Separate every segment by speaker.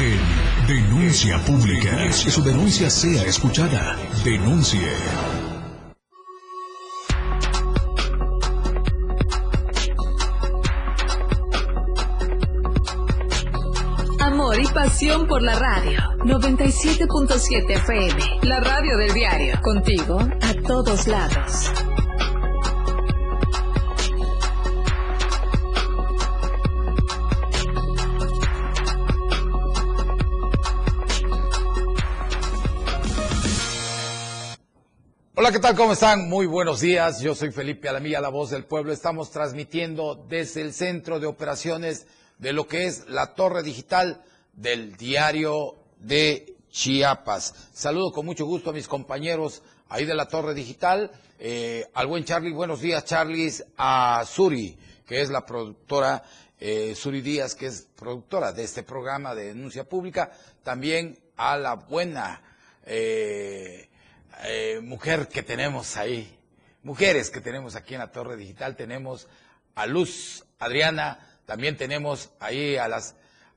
Speaker 1: en Denuncia Pública. Que su denuncia sea escuchada. Denuncie.
Speaker 2: Amor y pasión por la radio. 97.7 FM. La radio del diario. Contigo a todos lados.
Speaker 3: ¿Qué tal? ¿Cómo están? Muy buenos días. Yo soy Felipe Alamilla, la voz del pueblo. Estamos transmitiendo desde el centro de operaciones de lo que es la torre digital del diario de Chiapas. Saludo con mucho gusto a mis compañeros ahí de la torre digital. Eh, al buen Charlie, buenos días, Charlie. A Suri, que es la productora, eh, Suri Díaz, que es productora de este programa de denuncia pública. También a la buena. Eh, eh, mujer que tenemos ahí, mujeres que tenemos aquí en la Torre Digital, tenemos a Luz Adriana, también tenemos ahí a las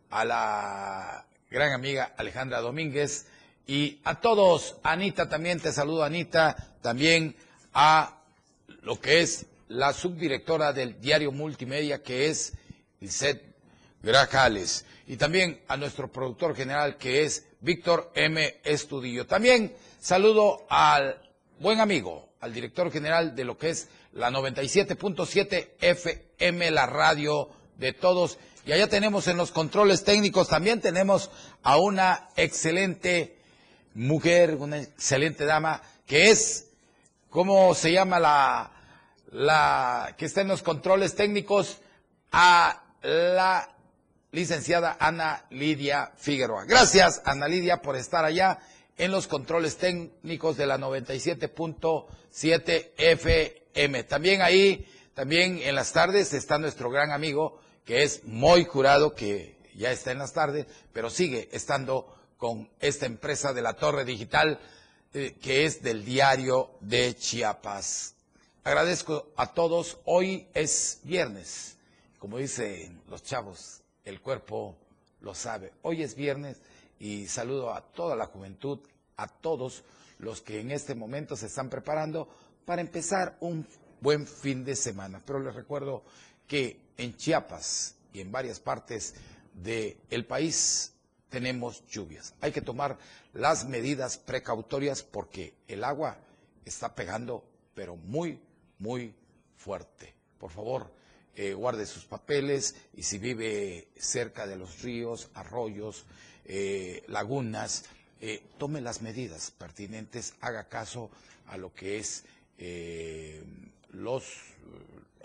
Speaker 3: a la gran amiga Alejandra Domínguez y a todos, Anita también te saludo Anita, también a lo que es la subdirectora del diario multimedia que es Lisette Grajales y también a nuestro productor general que es Víctor M. Estudillo. También saludo al buen amigo, al director general de lo que es la 97.7 FM, la radio de todos. Y allá tenemos en los controles técnicos, también tenemos a una excelente mujer, una excelente dama, que es, ¿cómo se llama la, la que está en los controles técnicos? A la licenciada Ana Lidia Figueroa. Gracias, Ana Lidia, por estar allá en los controles técnicos de la 97.7 FM. También ahí, también en las tardes está nuestro gran amigo, que es Moy Jurado, que ya está en las tardes, pero sigue estando con esta empresa de la Torre Digital, eh, que es del diario de Chiapas. Agradezco a todos. Hoy es viernes. Como dicen los chavos, el cuerpo lo sabe. Hoy es viernes y saludo a toda la juventud, a todos los que en este momento se están preparando para empezar un buen fin de semana. Pero les recuerdo que en Chiapas y en varias partes del país tenemos lluvias. Hay que tomar las medidas precautorias porque el agua está pegando, pero muy, muy fuerte. Por favor, eh, guarde sus papeles y si vive cerca de los ríos, arroyos, eh, lagunas, eh, tome las medidas pertinentes, haga caso a lo que es los,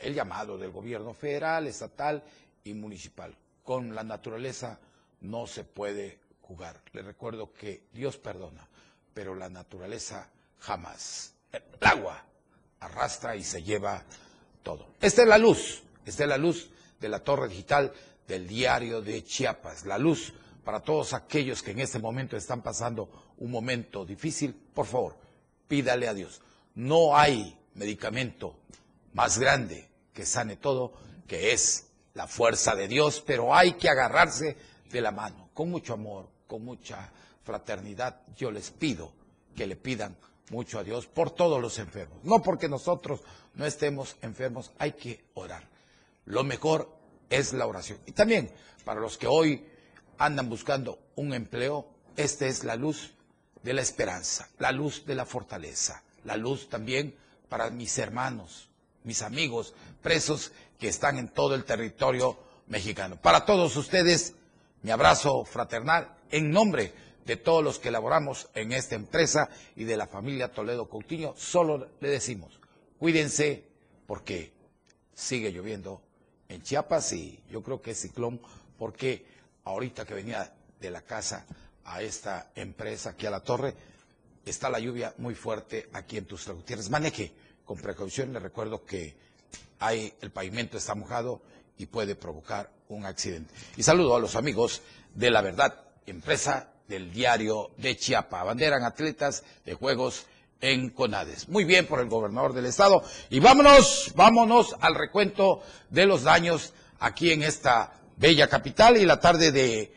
Speaker 3: el llamado del gobierno federal, estatal y municipal. Con la naturaleza no se puede jugar. Le recuerdo que Dios perdona, pero la naturaleza jamás. El agua arrastra y se lleva todo. Esta es la luz esta es la luz de la torre digital del diario de Chiapas, la luz para todos aquellos que en este momento están pasando un momento difícil, por favor, pídale a Dios. No hay medicamento más grande que sane todo, que es la fuerza de Dios, pero hay que agarrarse de la mano, con mucho amor, con mucha fraternidad. Yo les pido que le pidan mucho a Dios por todos los enfermos. No porque nosotros no estemos enfermos, hay que orar lo mejor es la oración. Y también para los que hoy andan buscando un empleo, esta es la luz de la esperanza, la luz de la fortaleza, la luz también para mis hermanos, mis amigos presos que están en todo el territorio mexicano. Para todos ustedes, mi abrazo fraternal en nombre de todos los que laboramos en esta empresa y de la familia Toledo Coutinho, solo le decimos, cuídense porque sigue lloviendo en Chiapas y yo creo que es ciclón porque ahorita que venía de la casa a esta empresa aquí a la torre, está la lluvia muy fuerte aquí en Tuxtla Gutiérrez. Maneje con precaución, le recuerdo que hay, el pavimento está mojado y puede provocar un accidente. Y saludo a los amigos de La Verdad, empresa del diario de Chiapa. Abanderan atletas de Juegos en Conades. Muy bien por el gobernador del estado. Y vámonos, vámonos al recuento de los daños aquí en esta bella capital y la tarde de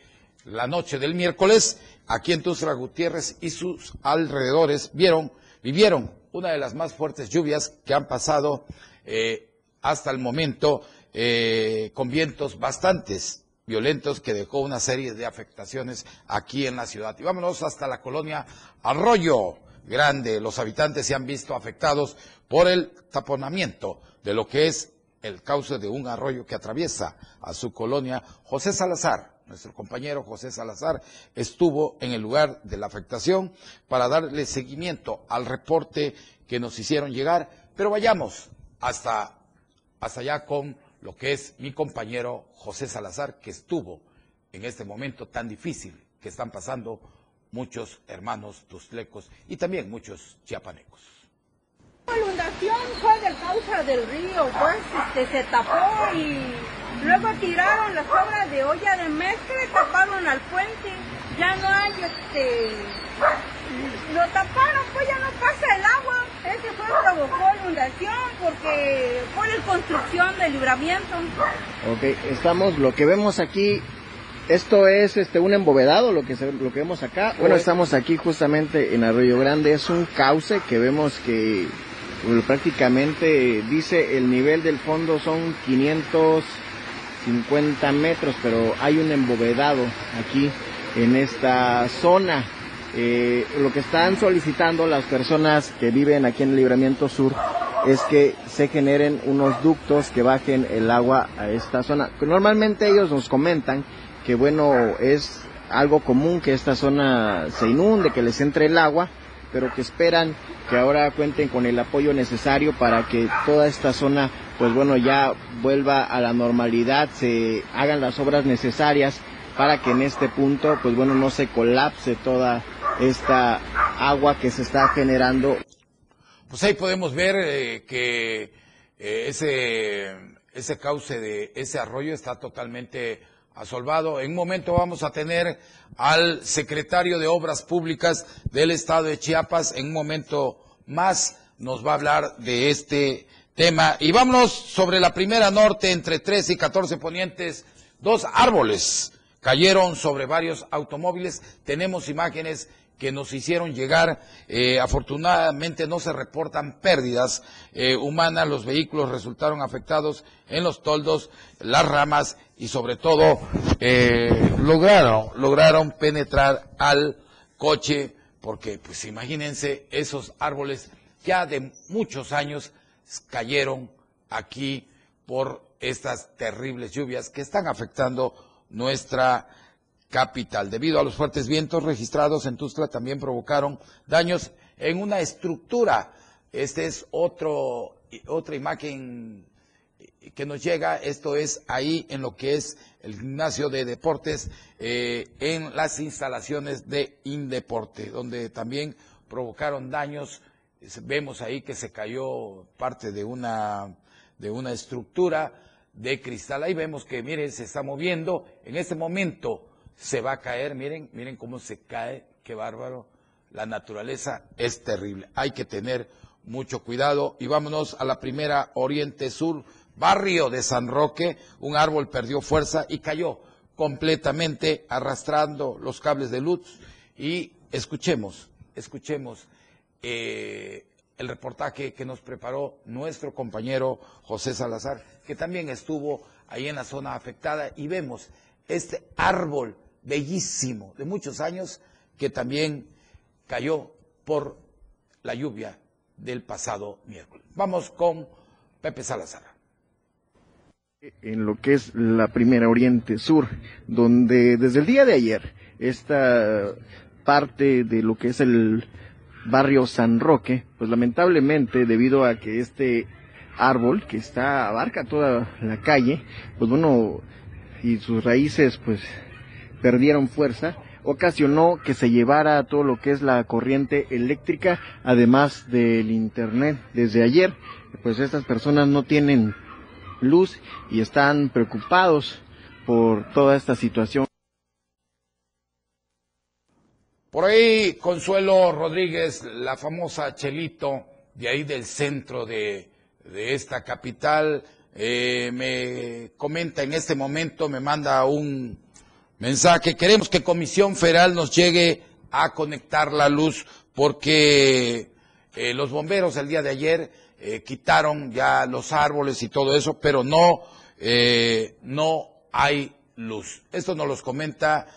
Speaker 3: la noche del miércoles, aquí en Tuxtla Gutiérrez y sus alrededores vieron, vivieron una de las más fuertes lluvias que han pasado eh, hasta el momento, eh, con vientos bastantes violentos que dejó una serie de afectaciones aquí en la ciudad. Y vámonos hasta la colonia Arroyo Grande. Los habitantes se han visto afectados por el taponamiento de lo que es el cauce de un arroyo que atraviesa a su colonia. José Salazar, nuestro compañero José Salazar, estuvo en el lugar de la afectación para darle seguimiento al reporte que nos hicieron llegar. Pero vayamos hasta, hasta allá con lo que es mi compañero José Salazar, que estuvo en este momento tan difícil que están pasando muchos hermanos tustlecos y también muchos chiapanecos.
Speaker 4: La inundación fue de causa del río, pues este, se tapó y luego tiraron las obras de olla de mezcla y taparon al puente. Ya no hay este lo taparon, pues ya no pasa el agua. Ese fue provocó inundación porque fue la construcción del libramiento.
Speaker 5: Ok, estamos, lo que vemos aquí, esto es este un embovedado, lo que, lo que vemos acá. Bueno, estamos aquí justamente en Arroyo Grande, es un cauce que vemos que prácticamente dice el nivel del fondo son 550 metros, pero hay un embovedado aquí en esta zona. Eh, lo que están solicitando las personas que viven aquí en el Libramiento Sur es que se generen unos ductos que bajen el agua a esta zona. Normalmente ellos nos comentan que bueno, es algo común que esta zona se inunde, que les entre el agua, pero que esperan que ahora cuenten con el apoyo necesario para que toda esta zona, pues bueno, ya vuelva a la normalidad, se hagan las obras necesarias para que en este punto, pues bueno, no se colapse toda esta agua que se está generando.
Speaker 3: Pues ahí podemos ver eh, que eh, ese, ese cauce de ese arroyo está totalmente En un momento vamos a tener al secretario de Obras Públicas del Estado de Chiapas. En un momento más nos va a hablar de este tema. Y vámonos sobre la primera norte entre 13 y 14 ponientes. Dos árboles cayeron sobre varios automóviles. Tenemos imágenes que nos hicieron llegar. Eh, afortunadamente no se reportan pérdidas eh, humanas, los vehículos resultaron afectados en los toldos, las ramas y sobre todo eh, lograron, lograron penetrar al coche porque pues imagínense esos árboles ya de muchos años cayeron aquí por estas terribles lluvias que están afectando nuestra capital. Debido a los fuertes vientos registrados en Tuxtla también provocaron daños en una estructura. Este es otro, otra imagen que nos llega, esto es ahí en lo que es el gimnasio de deportes, eh, en las instalaciones de Indeporte, donde también provocaron daños. Vemos ahí que se cayó parte de una, de una estructura de cristal. Ahí vemos que, miren, se está moviendo. En este momento se va a caer, miren, miren cómo se cae, qué bárbaro. La naturaleza es terrible. Hay que tener mucho cuidado y vámonos a la primera Oriente Sur, barrio de San Roque. Un árbol perdió fuerza y cayó completamente arrastrando los cables de luz y escuchemos, escuchemos eh, el reportaje que nos preparó nuestro compañero José Salazar, que también estuvo ahí en la zona afectada y vemos este árbol bellísimo de muchos años que también cayó por la lluvia del pasado miércoles. Vamos con Pepe Salazar.
Speaker 5: En lo que es la primera Oriente Sur, donde desde el día de ayer esta parte de lo que es el barrio San Roque, pues lamentablemente debido a que este árbol que está abarca toda la calle, pues bueno, y sus raíces pues perdieron fuerza, ocasionó que se llevara todo lo que es la corriente eléctrica, además del internet. Desde ayer, pues estas personas no tienen luz y están preocupados por toda esta situación.
Speaker 3: Por ahí, Consuelo Rodríguez, la famosa Chelito, de ahí del centro de, de esta capital, eh, me comenta en este momento, me manda un, Mensaje, queremos que Comisión Federal nos llegue a conectar la luz porque eh, los bomberos el día de ayer eh, quitaron ya los árboles y todo eso, pero no, eh, no hay luz. Esto nos los comenta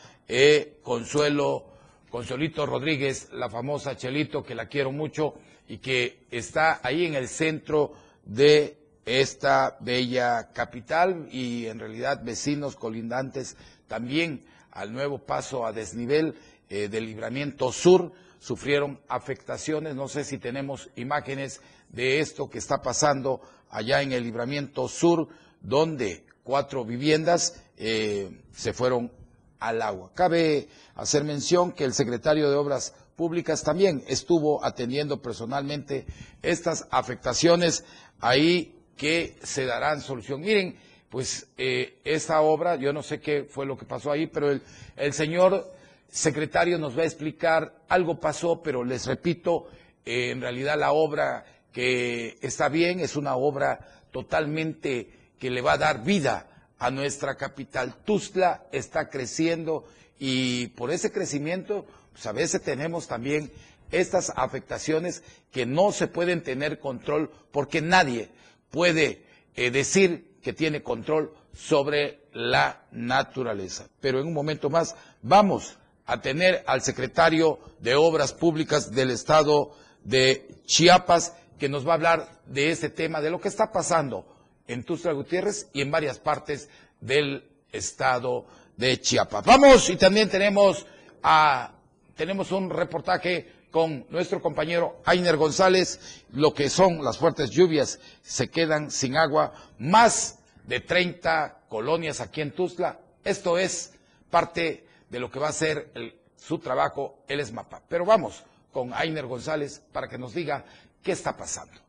Speaker 3: Consuelo, Consuelito Rodríguez, la famosa Chelito, que la quiero mucho y que está ahí en el centro de esta bella capital y en realidad vecinos colindantes también al nuevo paso a desnivel eh, del libramiento sur sufrieron afectaciones. No sé si tenemos imágenes de esto que está pasando allá en el libramiento sur, donde cuatro viviendas eh, se fueron al agua. Cabe hacer mención que el secretario de Obras Públicas también estuvo atendiendo personalmente estas afectaciones ahí que se darán solución. Miren, pues eh, esta obra, yo no sé qué fue lo que pasó ahí, pero el, señor secretario nos va a explicar, algo pasó, pero les repito, eh, en realidad la obra que está bien es una obra totalmente que le va a dar vida a nuestra capital. Tuzla está creciendo y por ese crecimiento, pues a veces tenemos también estas afectaciones que no se pueden tener control porque nadie puede eh, decir que tiene control sobre la naturaleza. Pero en un momento más vamos a tener al secretario de Obras Públicas del Estado de Chiapas que nos va a hablar de este tema, de lo que está pasando en Tuxtla Gutiérrez y en varias partes del Estado de Chiapas. Vamos y también tenemos a tenemos un reportaje con nuestro compañero Ainer González, lo que son las fuertes lluvias, se quedan sin agua, más de 30 colonias aquí en Tuzla. Esto es parte de lo que va a ser su trabajo, el ESMAPA. Pero vamos con Ainer González para que nos diga qué está pasando.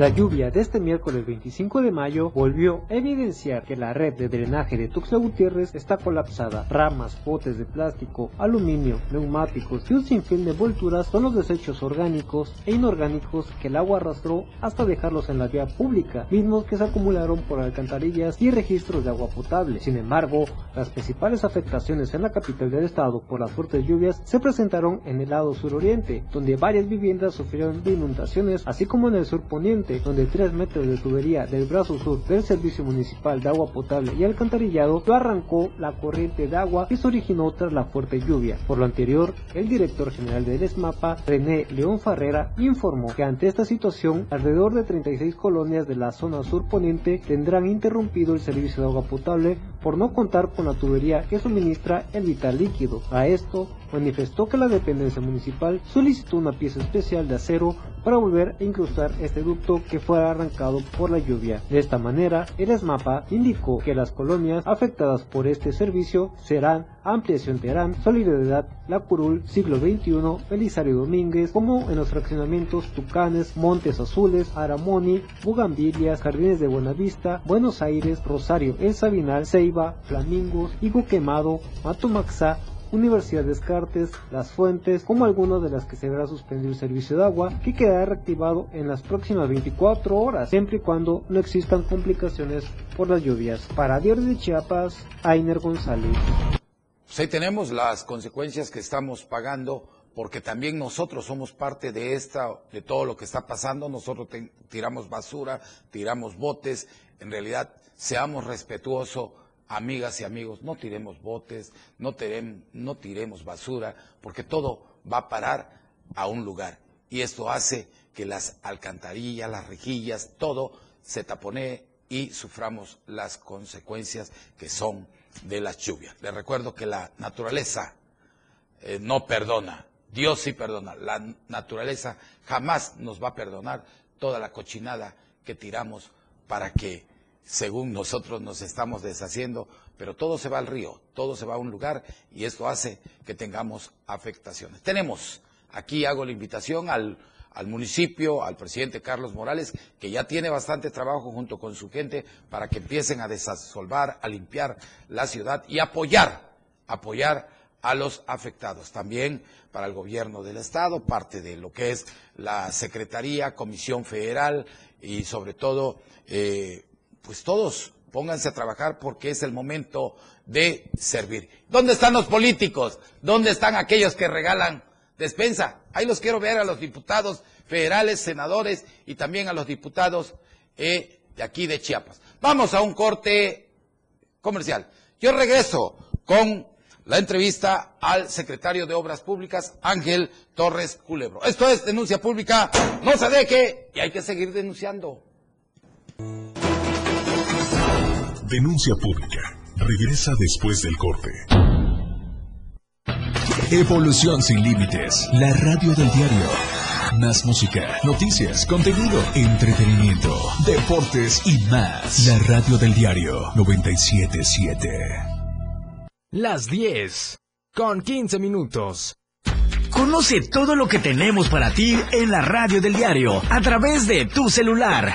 Speaker 6: La lluvia de este miércoles 25 de mayo volvió a evidenciar que la red de drenaje de Tuxtla Gutiérrez está colapsada. Ramas, botes de plástico, aluminio, neumáticos y un sinfín de envolturas son los desechos orgánicos e inorgánicos que el agua arrastró hasta dejarlos en la vía pública, mismos que se acumularon por alcantarillas y registros de agua potable. Sin embargo, las principales afectaciones en la capital del estado por las fuertes lluvias se presentaron en el lado suroriente, donde varias viviendas sufrieron de inundaciones, así como en el sur poniente donde 3 metros de tubería del brazo sur del Servicio Municipal de Agua Potable y Alcantarillado lo arrancó la corriente de agua que se originó tras la fuerte lluvia. Por lo anterior, el director general del ESMAPA, René León Farrera, informó que ante esta situación, alrededor de 36 colonias de la zona sur poniente tendrán interrumpido el servicio de agua potable por no contar con la tubería que suministra el vital líquido. A esto, manifestó que la dependencia municipal solicitó una pieza especial de acero para volver a incrustar este ducto que fue arrancado por la lluvia. De esta manera, el ESMAPA indicó que las colonias afectadas por este servicio serán Ampliación Terán, Solidaridad, La Curul, Siglo XXI, Belisario Domínguez, como en los fraccionamientos Tucanes, Montes Azules, Aramoni, Bugambilias, Jardines de Buenavista, Buenos Aires, Rosario, El Sabinal, Ceiba, Flamingos, Higo Quemado, Matomaxá, Universidad de Descartes, Las Fuentes, como algunas de las que se verá suspendido el servicio de agua, que quedará reactivado en las próximas 24 horas, siempre y cuando no existan complicaciones por las lluvias. Para Diario de Chiapas, Ainer González.
Speaker 3: Pues ahí tenemos las consecuencias que estamos pagando porque también nosotros somos parte de esta, de todo lo que está pasando. Nosotros tiramos basura, tiramos botes. En realidad, seamos respetuosos amigas y amigos, no tiremos botes, no, no tiremos basura, porque todo va a parar a un lugar. Y esto hace que las alcantarillas, las rejillas, todo se tapone y suframos las consecuencias que son de las lluvias. Les recuerdo que la naturaleza eh, no perdona, Dios sí perdona, la naturaleza jamás nos va a perdonar toda la cochinada que tiramos para que según nosotros nos estamos deshaciendo, pero todo se va al río, todo se va a un lugar y esto hace que tengamos afectaciones. Tenemos, aquí hago la invitación al, al municipio, al presidente Carlos Morales, que ya tiene bastante trabajo junto con su gente para que empiecen a desasolvar, a limpiar la ciudad y apoyar, apoyar a los afectados. También para el gobierno del Estado, parte de lo que es la Secretaría, Comisión Federal y sobre todo, eh, pues todos pónganse a trabajar porque es el momento de servir. ¿Dónde están los políticos? ¿Dónde están aquellos que regalan despensa? Ahí los quiero ver a los diputados federales, senadores y también a los diputados eh, de aquí de Chiapas. Vamos a un corte comercial. Yo regreso con la entrevista al secretario de Obras Públicas, Ángel Torres Culebro. Esto es denuncia pública, no se deje y hay que seguir denunciando.
Speaker 1: Denuncia pública. Regresa después del corte. Evolución sin límites. La radio del diario. Más música, noticias, contenido, entretenimiento, deportes y más. La radio del diario 977.
Speaker 7: Las 10 con 15 minutos.
Speaker 8: Conoce todo lo que tenemos para ti en la radio del diario a través de tu celular.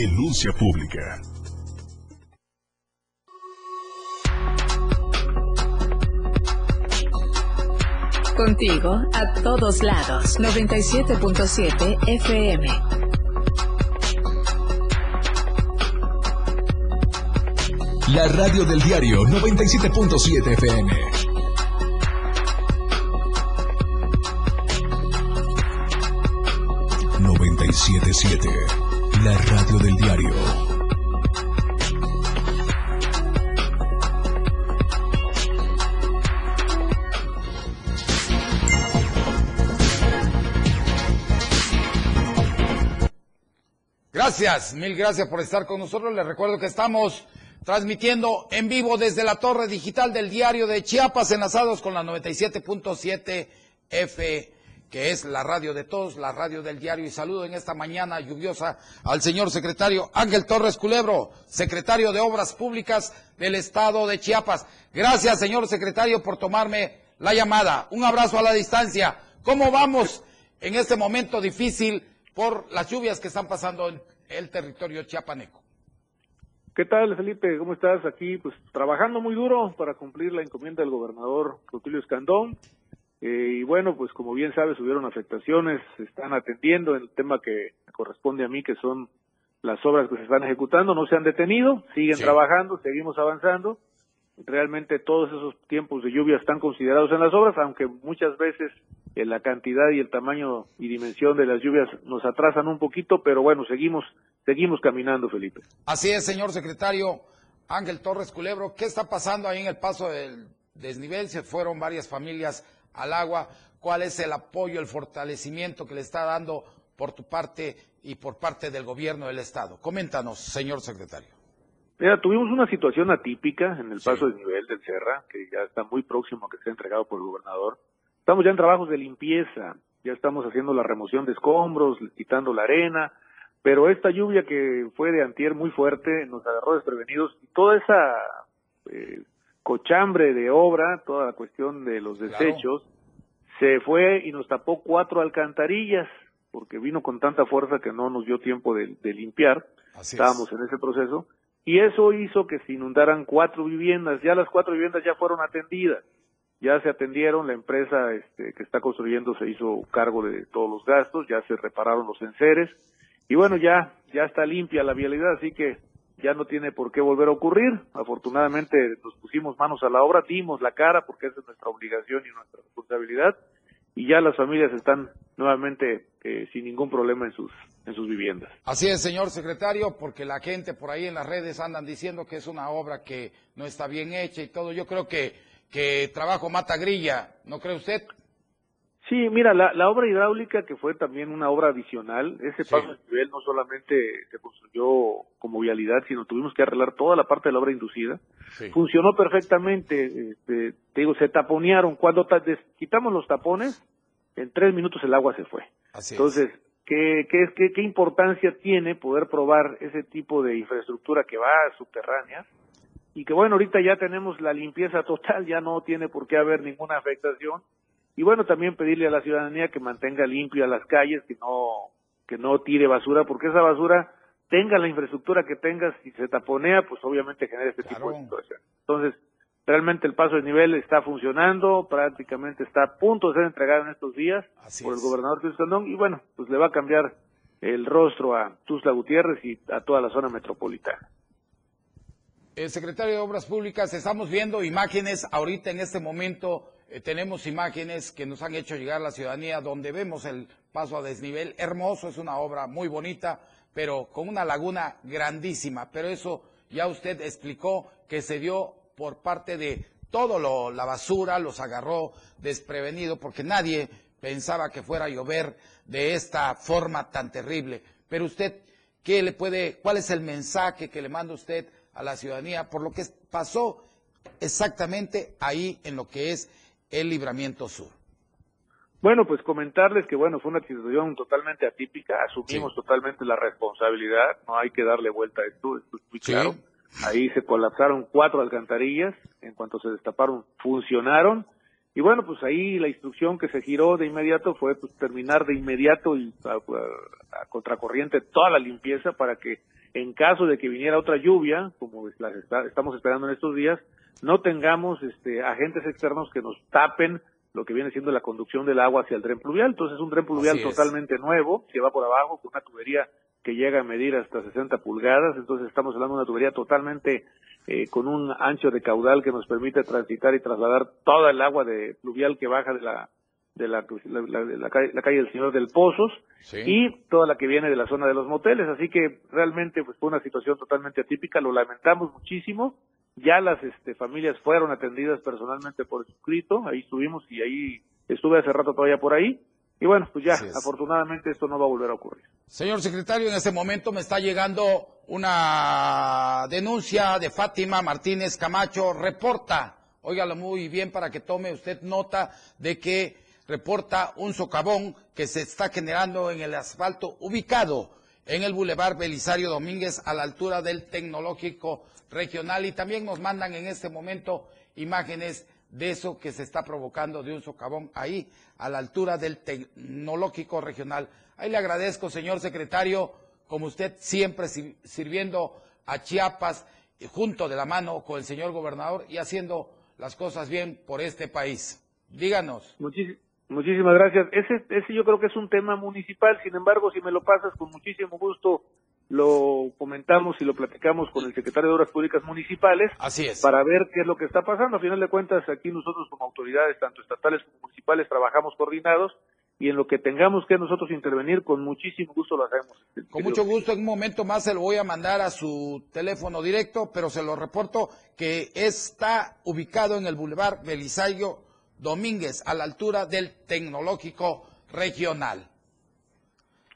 Speaker 1: Denuncia pública.
Speaker 2: Contigo a todos lados. 97.7 FM.
Speaker 1: La radio del diario 97.7 FM. ...977... La radio del diario.
Speaker 3: Gracias, mil gracias por estar con nosotros. Les recuerdo que estamos transmitiendo en vivo desde la torre digital del diario de Chiapas, enlazados con la 97.7 F, que es la radio de todos, la radio del diario. Y saludo en esta mañana lluviosa al señor secretario Ángel Torres Culebro, secretario de Obras Públicas del Estado de Chiapas. Gracias, señor secretario, por tomarme la llamada. Un abrazo a la distancia. ¿Cómo vamos en este momento difícil por las lluvias que están pasando en el territorio chiapaneco?
Speaker 9: ¿Qué tal, Felipe? ¿Cómo estás? Aquí, pues, trabajando muy duro para cumplir la encomienda del gobernador Rutilio Escandón. Eh, y bueno, pues como bien sabes, hubieron afectaciones, se están atendiendo en el tema que corresponde a mí, que son las obras que se están ejecutando, no se han detenido, siguen
Speaker 3: Sí.
Speaker 9: trabajando, seguimos avanzando. Realmente todos esos tiempos de lluvia están considerados en las obras, aunque muchas veces eh, la cantidad y el tamaño y dimensión de las lluvias nos atrasan un poquito, pero bueno, seguimos, seguimos caminando, Felipe.
Speaker 3: Así es, señor secretario Ángel Torres Culebro. ¿Qué está pasando ahí en el paso del desnivel? Se fueron varias familias al agua. ¿Cuál es el apoyo, el fortalecimiento que le está dando por tu parte y por parte del gobierno del Estado? Coméntanos, señor secretario.
Speaker 9: Mira, tuvimos una situación atípica en el paso de nivel del Serra, que ya está muy próximo a que sea entregado por el gobernador. Estamos ya en trabajos de limpieza, ya estamos haciendo la remoción de escombros, quitando la arena, pero esta lluvia que fue de antier muy fuerte nos agarró desprevenidos y toda esa eh, cochambre de obra, toda la cuestión de los desechos, se fue y nos tapó cuatro alcantarillas porque vino con tanta fuerza que no nos dio tiempo de, limpiar. Estábamos en ese proceso. Y eso hizo que se inundaran cuatro viviendas. Ya las cuatro viviendas ya fueron atendidas. Ya se atendieron, la empresa este, que está construyendo se hizo cargo de todos los gastos, ya se repararon los enseres. Y bueno, ya, ya está limpia la vialidad, así que ya no tiene por qué volver a ocurrir. Afortunadamente nos pusimos manos a la obra, dimos la cara porque esa es nuestra obligación y nuestra responsabilidad y ya las familias están nuevamente eh, sin ningún problema en sus en sus viviendas.
Speaker 3: Así es, señor secretario, porque la gente por ahí en las redes andan diciendo que es una obra que no está bien hecha y todo. Yo creo que que trabajo mata grilla, ¿no cree usted?
Speaker 9: Sí, mira, la, la obra hidráulica, que fue también una obra adicional, ese paso de nivel no solamente se construyó como vialidad, sino tuvimos que arreglar toda la parte de la obra inducida. Funcionó perfectamente, este, te digo, se taponearon. Cuando quitamos los tapones, en tres minutos el agua se fue. Entonces, ¿qué, qué, qué, ¿qué importancia tiene poder probar ese tipo de infraestructura que va subterránea? Y que bueno, ahorita ya tenemos la limpieza total, ya no tiene por qué haber ninguna afectación y bueno, también pedirle a la ciudadanía que mantenga limpia las calles, que no, que no tire basura, porque esa basura tenga la infraestructura que tenga, si se taponea, pues obviamente genera este tipo de situación. Entonces, realmente el paso de nivel está funcionando, prácticamente está a punto de ser entregado en estos días por el gobernador Luis y bueno, pues le va a cambiar el rostro a Tuzla Gutiérrez y a toda la zona metropolitana.
Speaker 3: El secretario de Obras Públicas, estamos viendo imágenes ahorita en este momento eh, tenemos imágenes que nos han hecho llegar a la ciudadanía donde vemos el paso a desnivel. Hermoso, es una obra muy bonita, pero con una laguna grandísima. Pero eso ya usted explicó que se dio por parte de todo lo, la basura, los agarró desprevenido porque nadie pensaba que fuera a llover de esta forma tan terrible. Pero usted, ¿qué le puede, cuál es el mensaje que le manda usted a la ciudadanía por lo que pasó exactamente ahí en lo que es el Libramiento Sur?
Speaker 9: Bueno, pues comentarles que bueno, fue una situación totalmente atípica, asumimos totalmente la responsabilidad, no hay que darle vuelta a esto, esto es muy claro. Ahí se colapsaron cuatro alcantarillas, en cuanto se destaparon funcionaron y bueno, pues ahí la instrucción que se giró de inmediato fue pues, terminar de inmediato y a, contracorriente toda la limpieza para que en caso de que viniera otra lluvia, como la estamos esperando en estos días, no tengamos este, agentes externos que nos tapen lo que viene siendo la conducción del agua hacia el tren pluvial. Entonces es un tren pluvial totalmente nuevo, que va por abajo con una tubería que llega a medir hasta 60 pulgadas. Entonces estamos hablando de una tubería totalmente eh, con un ancho de caudal que nos permite transitar y trasladar toda el agua de pluvial que baja de la de la, la, calle, del Señor del Pozos y toda la que viene de la zona de los moteles. Así que realmente pues, fue una situación totalmente atípica, lo lamentamos muchísimo ya las este, familias fueron atendidas personalmente por escrito, ahí estuvimos y ahí estuve hace rato todavía por ahí. Y bueno, pues ya, afortunadamente esto no va a volver a ocurrir.
Speaker 3: Señor secretario, en este momento me está llegando una denuncia de Fátima Martínez Camacho. Reporta, óigalo muy bien para que tome usted nota de que reporta un socavón que se está generando en el asfalto ubicado en el Boulevard Belisario Domínguez a la altura del Tecnológico Regional y también nos mandan en este momento imágenes de eso que se está provocando de un socavón ahí a la altura del Tecnológico Regional. Ahí le agradezco, señor secretario, como usted siempre sirviendo a Chiapas junto de la mano con el señor gobernador y haciendo las cosas bien por este país. Díganos.
Speaker 9: Muchísimas gracias. Ese, ese yo creo que es un tema municipal, sin embargo, si me lo pasas con muchísimo gusto, lo comentamos y lo platicamos con el secretario de Obras Públicas Municipales.
Speaker 3: Así es.
Speaker 9: Para ver qué es lo que está pasando. A final de cuentas, aquí nosotros como autoridades, tanto estatales como municipales, trabajamos coordinados y en lo que tengamos que nosotros intervenir, con muchísimo gusto lo hacemos.
Speaker 3: Con mucho gusto, en un momento más se lo voy a mandar a su teléfono directo, pero se lo reporto que está ubicado en el Boulevard Belisario Domínguez, a la altura del Tecnológico Regional.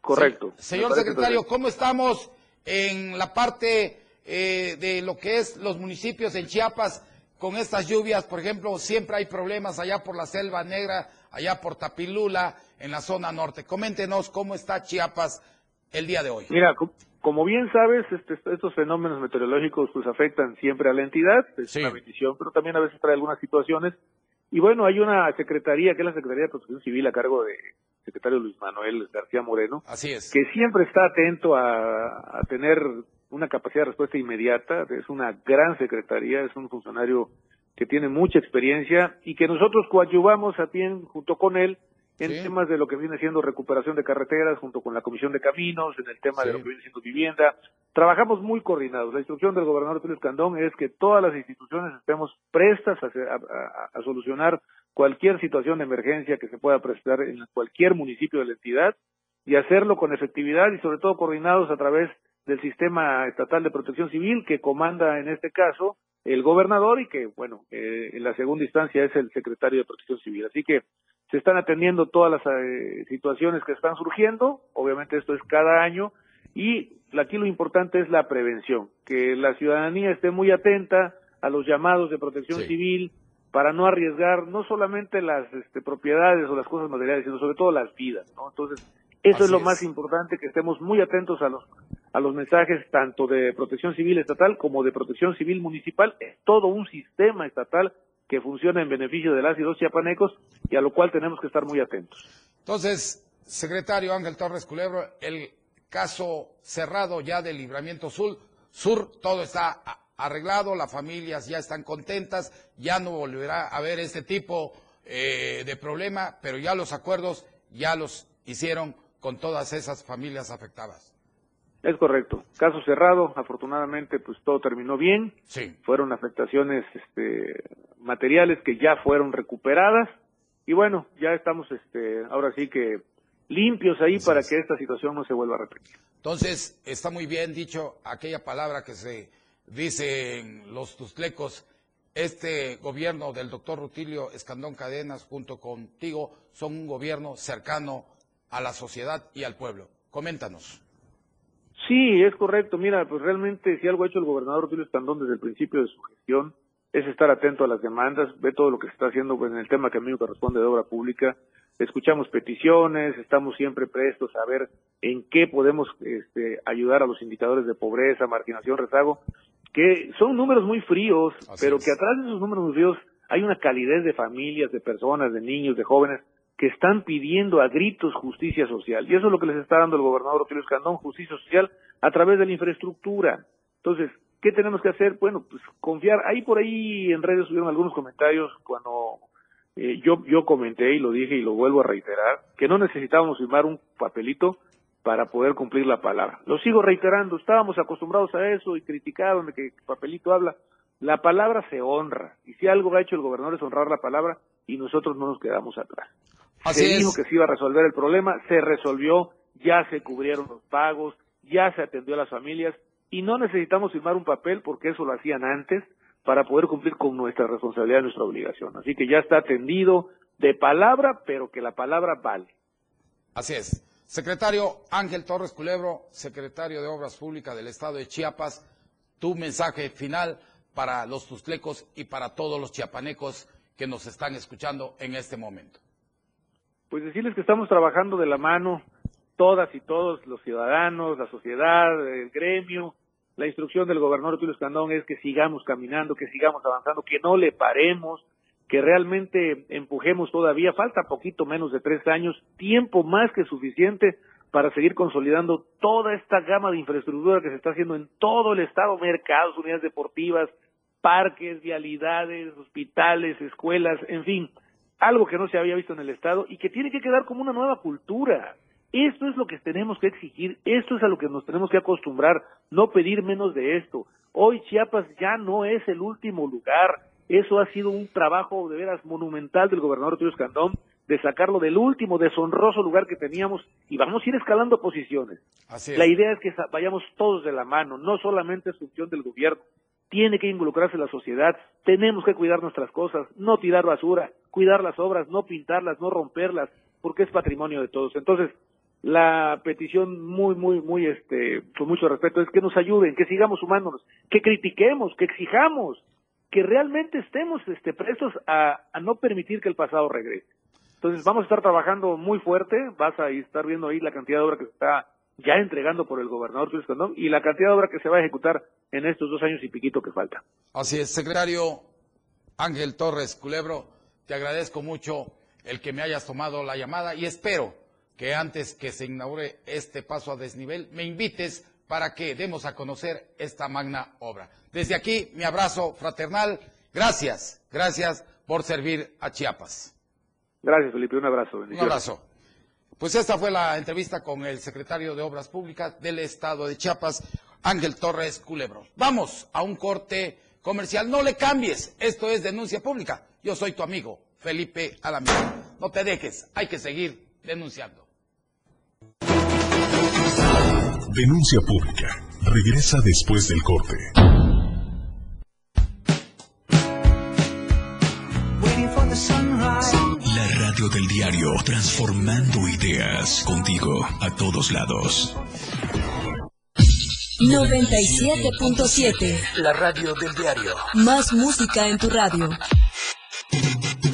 Speaker 9: Correcto.
Speaker 3: señor secretario, ¿cómo estamos en la parte eh, de lo que es los municipios en Chiapas con estas lluvias? Por ejemplo, siempre hay problemas allá por la Selva Negra, allá por Tapilula, en la zona norte. Coméntenos cómo está Chiapas el día de hoy?
Speaker 9: Mira, como bien sabes, este, estos fenómenos meteorológicos pues afectan siempre a la entidad, es una bendición, pero también a veces trae algunas situaciones. Y bueno, hay una secretaría, que es la Secretaría de Protección Civil a cargo de secretario Luis Manuel García Moreno,
Speaker 3: Así es.
Speaker 9: que siempre está atento a, a tener una capacidad de respuesta inmediata, es una gran secretaría, es un funcionario que tiene mucha experiencia y que nosotros coadyuvamos a bien junto con él en temas de lo que viene siendo recuperación de carreteras junto con la Comisión de Caminos, en el tema de lo que viene siendo vivienda. Trabajamos muy coordinados. La instrucción del gobernador Tulio Escandón es que todas las instituciones estemos prestas a, a, solucionar cualquier situación de emergencia que se pueda presentar en cualquier municipio de la entidad y hacerlo con efectividad y sobre todo coordinados a través del sistema estatal de protección civil que comanda en este caso el gobernador y que, bueno, eh, en la segunda instancia es el secretario de protección civil. Así que se están atendiendo todas las eh, situaciones que están surgiendo, obviamente esto es cada año, y aquí lo importante es la prevención, que la ciudadanía esté muy atenta a los llamados de protección civil para no arriesgar no solamente las este, propiedades o las cosas materiales, sino sobre todo las vidas, ¿no? Entonces, eso es lo más importante, que estemos muy atentos a los a los mensajes tanto de protección civil estatal como de protección civil municipal. Es todo un sistema estatal que funciona en beneficio de las y los chiapanecos y a lo cual tenemos que estar muy atentos.
Speaker 3: Entonces, secretario Ángel Torres Culebro, el caso cerrado ya del libramiento sur, sur todo está arreglado, las familias ya están contentas, ya no volverá a haber este tipo eh, de problema, pero ya los acuerdos ya los hicieron con todas esas familias afectadas.
Speaker 9: Es correcto. Caso cerrado. Afortunadamente, pues todo terminó bien.
Speaker 3: Sí.
Speaker 9: Fueron afectaciones este, materiales que ya fueron recuperadas. Y bueno, ya estamos este, ahora sí que limpios ahí para que esta situación no se vuelva a repetir.
Speaker 3: Entonces, está muy bien dicho aquella palabra que se dice en los tusclecos. Este gobierno del doctor Rutilio Escandón Cadenas junto contigo son un gobierno cercano a la sociedad y al pueblo. Coméntanos.
Speaker 9: Sí, es correcto. Mira, pues realmente si algo ha hecho el gobernador Tulio Estandón desde el principio de su gestión es estar atento a las demandas, ve todo lo que se está haciendo pues, en el tema que a mí me corresponde de obra pública. Escuchamos peticiones, estamos siempre prestos a ver en qué podemos este, ayudar a los indicadores de pobreza, marginación, rezago, que son números muy fríos, pero que atrás de esos números muy fríos hay una calidez de familias, de personas, de niños, de jóvenes que están pidiendo a gritos justicia social. Y eso es lo que les está dando el gobernador Otilio Escandón, justicia social a través de la infraestructura. Entonces, ¿qué tenemos que hacer? Bueno, pues confiar. Ahí por ahí en redes subieron algunos comentarios cuando eh, yo, yo comenté y lo dije y lo vuelvo a reiterar, que no necesitábamos firmar un papelito para poder cumplir la palabra. Lo sigo reiterando, estábamos acostumbrados a eso y criticaron de que el papelito habla. La palabra se honra y si algo ha hecho el gobernador es honrar la palabra y nosotros no nos quedamos atrás se dijo que se iba a resolver el problema, se resolvió, ya se cubrieron los pagos, ya se atendió a las familias y no necesitamos firmar un papel porque eso lo hacían antes para poder cumplir con nuestra responsabilidad y nuestra obligación. Así que ya está atendido de palabra, pero que la palabra vale.
Speaker 3: Así es. Secretario Ángel Torres Culebro, secretario de Obras Públicas del Estado de Chiapas, tu mensaje final para los tustlecos y para todos los chiapanecos que nos están escuchando en este momento
Speaker 9: pues decirles que estamos trabajando de la mano todas y todos los ciudadanos, la sociedad, el gremio. La instrucción del gobernador Tulio Escandón es que sigamos caminando, que sigamos avanzando, que no le paremos, que realmente empujemos todavía. Falta poquito menos de tres años, tiempo más que suficiente para seguir consolidando toda esta gama de infraestructura que se está haciendo en todo el estado, mercados, unidades deportivas, parques, vialidades, hospitales, escuelas, en fin, algo que no se había visto en el Estado y que tiene que quedar como una nueva cultura. Esto es lo que tenemos que exigir, esto es a lo que nos tenemos que acostumbrar, no pedir menos de esto. Hoy Chiapas ya no es el último lugar, eso ha sido un trabajo de veras monumental del gobernador Tío Escandón, de sacarlo del último deshonroso lugar que teníamos y vamos a ir escalando posiciones. La idea es que vayamos todos de la mano, no solamente es función del gobierno, tiene que involucrarse la sociedad, tenemos que cuidar nuestras cosas, no tirar basura, cuidar las obras, no pintarlas, no romperlas, porque es patrimonio de todos. Entonces, la petición muy, muy, muy, este, con mucho respeto es que nos ayuden, que sigamos sumándonos, que critiquemos, que exijamos, que realmente estemos este, prestos a, no permitir que el pasado regrese. Entonces, vamos a estar trabajando muy fuerte, vas a estar viendo ahí la cantidad de obra que se está ya entregando por el gobernador Tulio Escandón y la cantidad de obra que se va a ejecutar en estos dos años y piquito que falta.
Speaker 3: Así es, secretario Ángel Torres Culebro, te agradezco mucho el que me hayas tomado la llamada y espero que antes que se inaugure este paso a desnivel me invites para que demos a conocer esta magna obra. Desde aquí, mi abrazo fraternal. Gracias, gracias por servir a Chiapas.
Speaker 9: Gracias, Felipe. Un abrazo.
Speaker 3: Un abrazo. Pues esta fue la entrevista con el secretario de Obras Públicas del Estado de Chiapas, Ángel Torres Culebro. Vamos a un corte comercial. No le cambies. Esto es denuncia pública. Yo soy tu amigo, Felipe Alameda. No te dejes. Hay que seguir denunciando.
Speaker 1: Denuncia pública. Regresa después del corte.
Speaker 8: La radio del diario, transformando ideas contigo a todos lados.
Speaker 2: 97.7.
Speaker 8: La radio del diario.
Speaker 2: Más música en tu radio.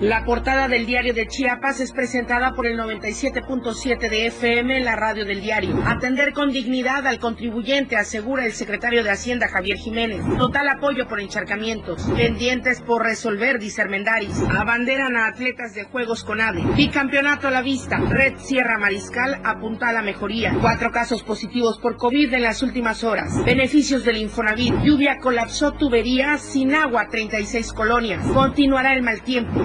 Speaker 10: La portada del diario de Chiapas es presentada por el 97.7 de FM, la radio del diario. Atender con dignidad al contribuyente, asegura el secretario de Hacienda Javier Jiménez. Total apoyo por encharcamientos. Pendientes por resolver, dice Armendaris. Abanderan a atletas de Juegos con AVE. Bicampeonato a la vista. Red Sierra Mariscal apunta a la mejoría. Cuatro casos positivos por COVID en las últimas horas. Beneficios del Infonavit. Lluvia colapsó tubería sin agua 36 colonias. Continuará el mal tiempo.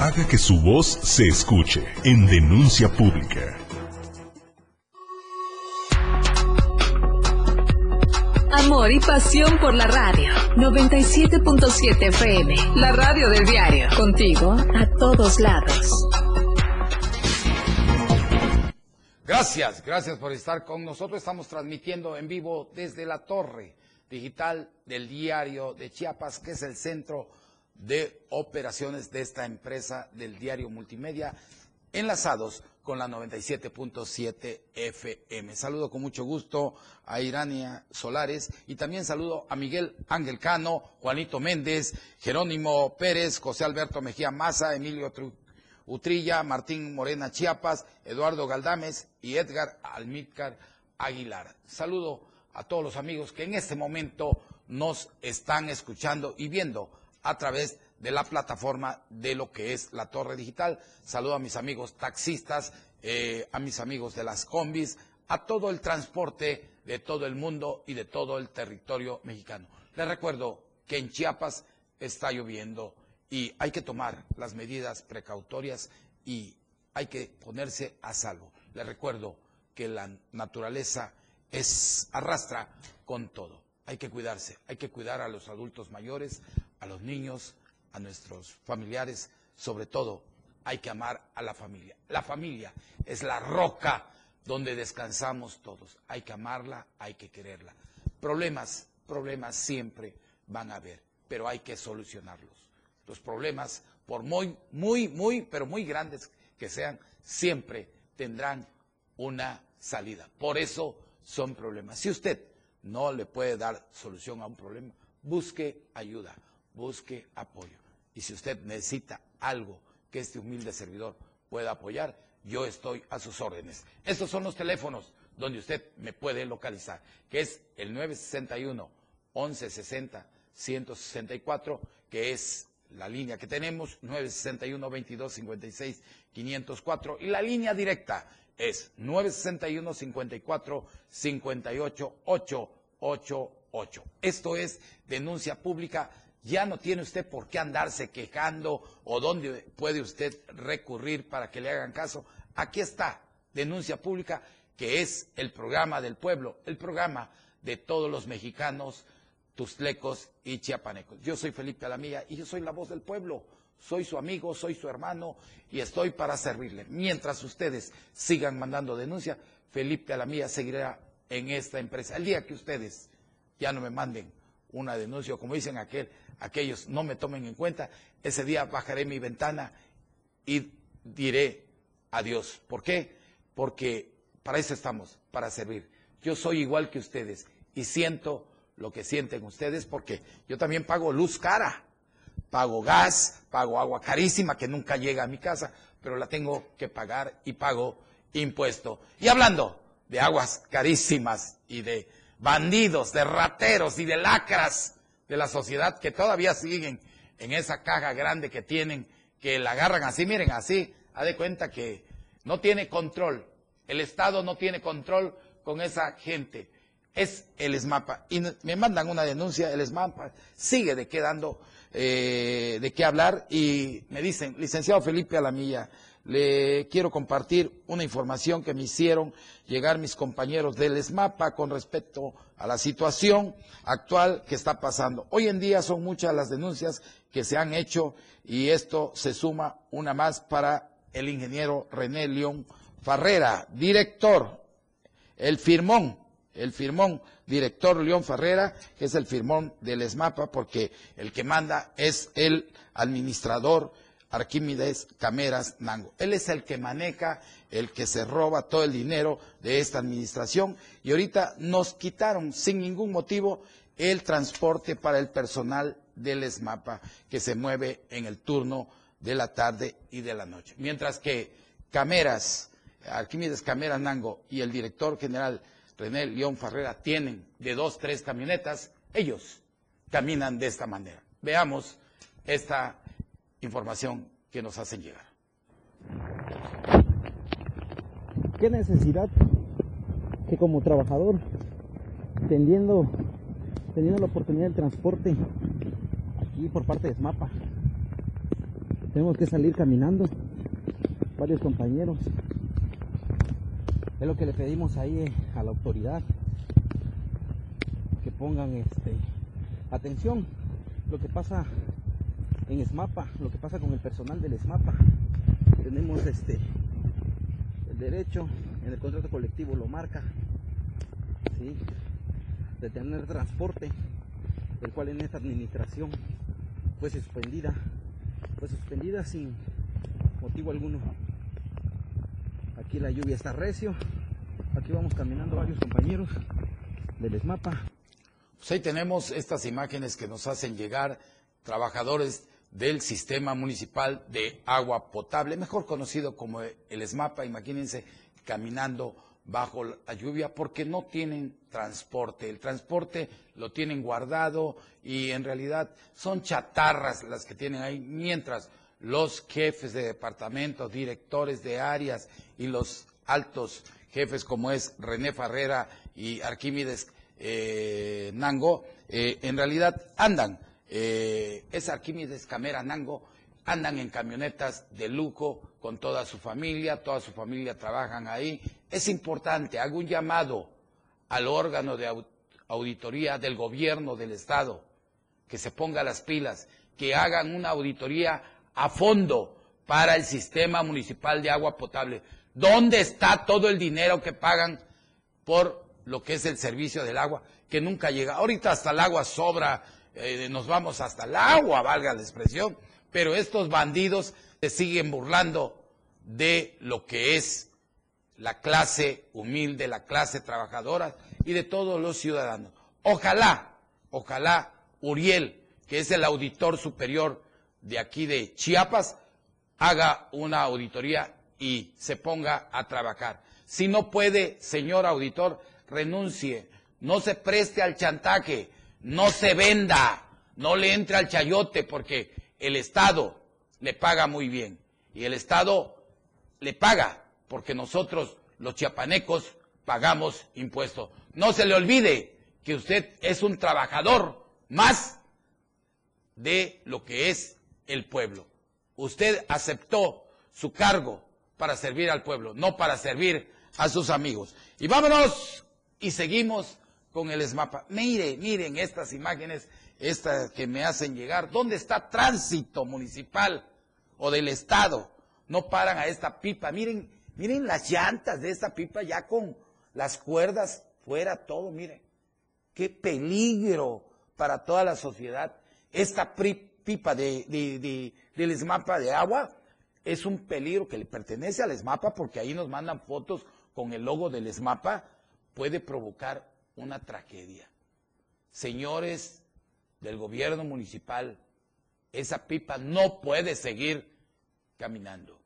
Speaker 1: Haga que su voz se escuche en denuncia pública.
Speaker 2: Amor y pasión por la radio. 97.7 FM. La radio del diario. Contigo a todos lados.
Speaker 3: Gracias, gracias por estar con nosotros. Estamos transmitiendo en vivo desde la torre digital del diario de Chiapas, que es el centro de operaciones de esta empresa del diario multimedia, enlazados con la 97.7 FM. Saludo con mucho gusto a Irania Solares y también saludo a Miguel Ángel Cano, Juanito Méndez, Jerónimo Pérez, José Alberto Mejía Maza, Emilio Utrilla, Martín Morena Chiapas, Eduardo Galdames y Edgar Almícar Aguilar. Saludo a todos los amigos que en este momento nos están escuchando y viendo a través de la plataforma de lo que es la torre digital. Saludo a mis amigos taxistas, eh, a mis amigos de las combis, a todo el transporte de todo el mundo y de todo el territorio mexicano. Les recuerdo que en Chiapas está lloviendo y hay que tomar las medidas precautorias y hay que ponerse a salvo. Les recuerdo que la naturaleza es arrastra con todo. Hay que cuidarse, hay que cuidar a los adultos mayores, a los niños, a nuestros familiares, sobre todo hay que amar a la familia. La familia es la roca donde descansamos todos. Hay que amarla, hay que quererla. problemas, problemas siempre van a haber, pero hay que solucionarlos. Los problemas, por muy, muy, muy, pero muy grandes que sean, siempre tendrán una salida. Por eso son problemas. Si usted no le puede dar solución a un problema, busque ayuda, busque apoyo. Y si usted necesita algo que este humilde servidor pueda apoyar, yo estoy a sus órdenes. Estos son los teléfonos donde usted me puede localizar, que es el 961 1160 164, que es la línea que tenemos, 961 22 56 504, y la línea directa es 961 54 58 888. Esto es denuncia pública. Ya no tiene usted por qué andarse quejando o dónde puede usted recurrir para que le hagan caso. Aquí está, denuncia pública, que es el programa del pueblo, el programa de todos los mexicanos, tustlecos y chiapanecos. Yo soy Felipe Alamilla y yo soy la voz del pueblo soy su amigo, soy su hermano y estoy para servirle. Mientras ustedes sigan mandando denuncia, Felipe Alamía seguirá en esta empresa. El día que ustedes ya no me manden una denuncia, como dicen aquel, aquellos no me tomen en cuenta, ese día bajaré mi ventana y diré adiós. ¿Por qué? Porque para eso estamos, para servir. Yo soy igual que ustedes y siento lo que sienten ustedes porque yo también pago luz cara pago gas, pago agua carísima que nunca llega a mi casa, pero la tengo que pagar y pago impuesto. Y hablando de aguas carísimas y de bandidos, de rateros y de lacras de la sociedad que todavía siguen en esa caja grande que tienen, que la agarran así, miren, así, ha de cuenta que no tiene control, el Estado no tiene control con esa gente. Es el ESMAPA. Y me mandan una denuncia, el ESMAPA sigue de quedando eh, de qué hablar y me dicen, licenciado Felipe Alamilla, le quiero compartir una información que me hicieron llegar mis compañeros del ESMAPA con respecto a la situación actual que está pasando. Hoy en día son muchas las denuncias que se han hecho y esto se suma una más para el ingeniero René León Farrera, director, el firmón, el firmón director León Ferrera, que es el firmón del ESMAPA, porque el que manda es el administrador Arquímedes Cameras Nango. Él es el que maneja, el que se roba todo el dinero de esta administración y ahorita nos quitaron sin ningún motivo el transporte para el personal del ESMAPA que se mueve en el turno de la tarde y de la noche. Mientras que Cameras, Arquímedes Cameras Nango y el director general René León Ferrera tienen de dos, tres camionetas, ellos caminan de esta manera. Veamos esta información que nos hacen llegar.
Speaker 5: ¿Qué necesidad que como trabajador, teniendo, teniendo la oportunidad del transporte aquí por parte de SMAPA, tenemos que salir caminando, varios compañeros, es lo que le pedimos ahí eh, a la autoridad que pongan este atención lo que pasa en SMAPA, lo que pasa con el personal del SMAPA. Tenemos este el derecho en el contrato colectivo lo marca de tener transporte, el cual en esta administración fue suspendida, fue suspendida sin motivo alguno. Aquí la lluvia está recio. Aquí vamos caminando varios compañeros del ESMAPA.
Speaker 3: Pues ahí tenemos estas imágenes que nos hacen llegar trabajadores del sistema municipal de agua potable, mejor conocido como el ESMAPA, imagínense, caminando bajo la lluvia porque no tienen transporte. El transporte lo tienen guardado y en realidad son chatarras las que tienen ahí, mientras los jefes de departamentos, directores de áreas y los altos jefes como es René Farrera y Arquímedes eh, Nango, eh, en realidad andan, eh, es Arquímedes Nango, andan en camionetas de lujo con toda su familia, toda su familia trabajan ahí. Es importante, hago un llamado al órgano de auditoría del gobierno del Estado, que se ponga las pilas, que hagan una auditoría a fondo para el sistema municipal de agua potable. ¿Dónde está todo el dinero que pagan por lo que es el servicio del agua, que nunca llega. Ahorita hasta el agua sobra, eh, nos vamos hasta el agua, valga la expresión, pero estos bandidos se siguen burlando de lo que es la clase humilde, la clase trabajadora y de todos los ciudadanos. Ojalá, ojalá Uriel, que es el auditor superior de aquí de Chiapas, haga una auditoría y se ponga a trabajar. Si no puede, señor auditor, renuncie, no se preste al chantaje, no se venda, no le entre al chayote, porque el Estado le paga muy bien. Y el Estado le paga, porque nosotros, los chiapanecos, pagamos impuestos. No se le olvide que usted es un trabajador más de lo que es el pueblo. Usted aceptó su cargo para servir al pueblo, no para servir a sus amigos. Y vámonos y seguimos con el ESMAPA. Mire, miren estas imágenes, estas que me hacen llegar. ¿Dónde está tránsito municipal o del Estado? No paran a esta pipa. Miren, miren las llantas de esta pipa ya con las cuerdas fuera, todo, miren. Qué peligro para toda la sociedad. Esta pipa de, de, del ESMAPA de agua es un peligro que le pertenece al ESMAPA porque ahí nos mandan fotos con el logo del ESMAPA puede provocar una tragedia. Señores del gobierno municipal, esa pipa no puede seguir caminando,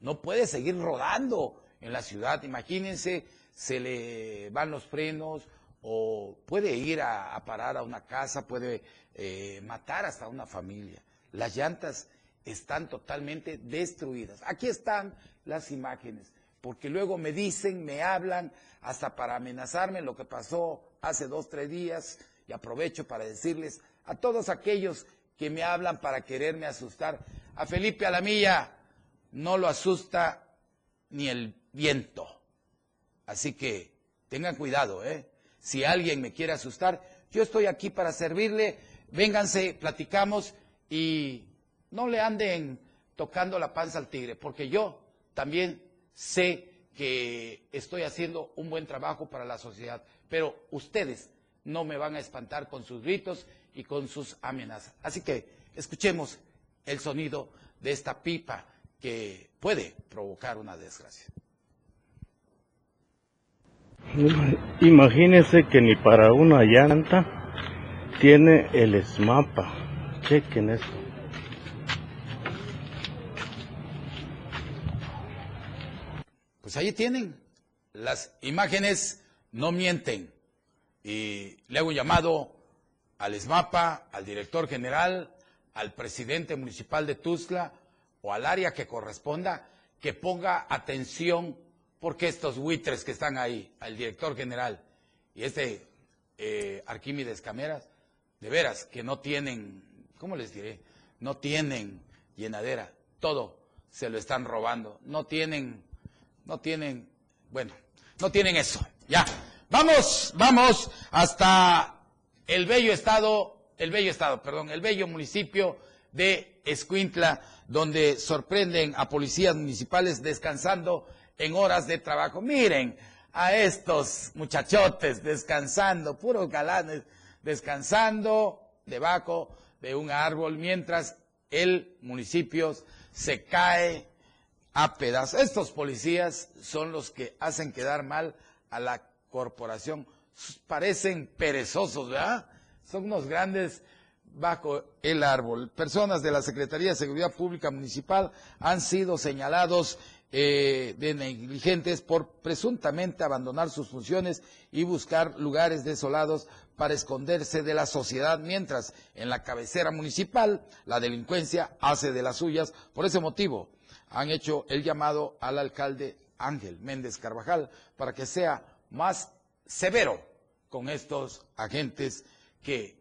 Speaker 3: no puede seguir rodando en la ciudad. Imagínense, se le van los frenos o puede ir a, parar a una casa, puede eh, matar hasta una familia. Las llantas están totalmente destruidas. Aquí están las imágenes porque luego me dicen, me hablan, hasta para amenazarme lo que pasó hace dos, tres días, y aprovecho para decirles a todos aquellos que me hablan para quererme asustar, a Felipe Alamilla no lo asusta ni el viento. Así que tengan cuidado, ¿eh? Si alguien me quiere asustar, yo estoy aquí para servirle, vénganse, platicamos y no le anden tocando la panza al tigre, porque yo también sé que estoy haciendo un buen trabajo para la sociedad, pero ustedes no me van a espantar con sus gritos y con sus amenazas. Así que escuchemos el sonido de esta pipa que puede provocar una desgracia.
Speaker 11: Imagínense que ni para una llanta tiene el SMAPA. Chequen esto.
Speaker 3: Pues ahí tienen, las imágenes no mienten. Y le hago un llamado al ESMAPA, al director general, al presidente municipal de Tuzla o al área que corresponda, que ponga atención porque estos buitres que están ahí, al director general y este eh, Arquímedes Cameras, de veras que no tienen, ¿cómo les diré? No tienen llenadera, todo se lo están robando, no tienen no tienen, bueno, no tienen eso. Ya, vamos, vamos hasta el bello estado, el bello estado, perdón, el bello municipio de Escuintla, donde sorprenden a policías municipales descansando en horas de trabajo. Miren a estos muchachotes descansando, puros galanes, descansando debajo de un árbol mientras el municipio se cae a pedazos. Estos policías son los que hacen quedar mal a la corporación. Parecen perezosos, ¿verdad? Son unos grandes bajo el árbol. Personas de la Secretaría de Seguridad Pública Municipal han sido señalados eh, de negligentes por presuntamente abandonar sus funciones y buscar lugares desolados para esconderse de la sociedad, mientras en la cabecera municipal la delincuencia hace de las suyas. Por ese motivo, han hecho el llamado al alcalde Ángel Méndez Carvajal para que sea más severo con estos agentes que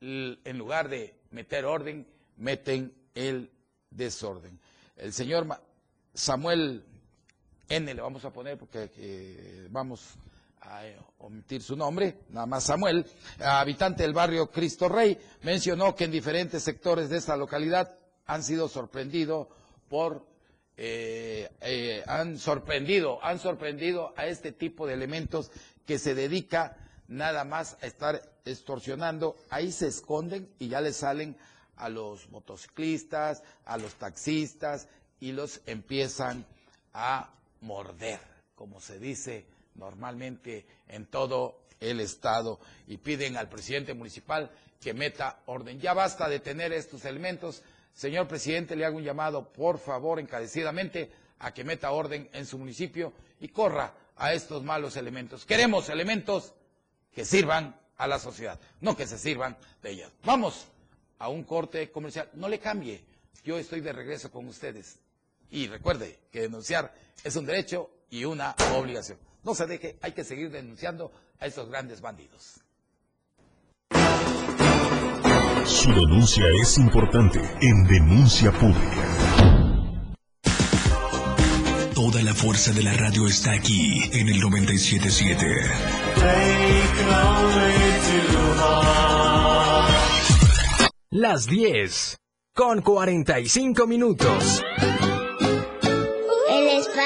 Speaker 3: en lugar de meter orden, meten el desorden. El señor Samuel N, le vamos a poner porque eh, vamos a eh, omitir su nombre, nada más Samuel, habitante del barrio Cristo Rey, mencionó que en diferentes sectores de esta localidad han sido sorprendidos por eh, eh, han sorprendido, han sorprendido a este tipo de elementos que se dedica nada más a estar extorsionando, ahí se esconden y ya le salen a los motociclistas, a los taxistas y los empiezan a morder, como se dice normalmente en todo el estado y piden al presidente municipal que meta orden. Ya basta de tener estos elementos. Señor presidente, le hago un llamado, por favor, encarecidamente, a que meta orden en su municipio y corra a estos malos elementos. Queremos elementos que sirvan a la sociedad, no que se sirvan de ellas. Vamos a un corte comercial. No le cambie. Yo estoy de regreso con ustedes. Y recuerde que denunciar es un derecho y una obligación. No se deje, hay que seguir denunciando a estos grandes bandidos.
Speaker 1: Su denuncia es importante en denuncia pública.
Speaker 8: Toda la fuerza de la radio está aquí en el 977.
Speaker 7: Las 10 con 45 minutos.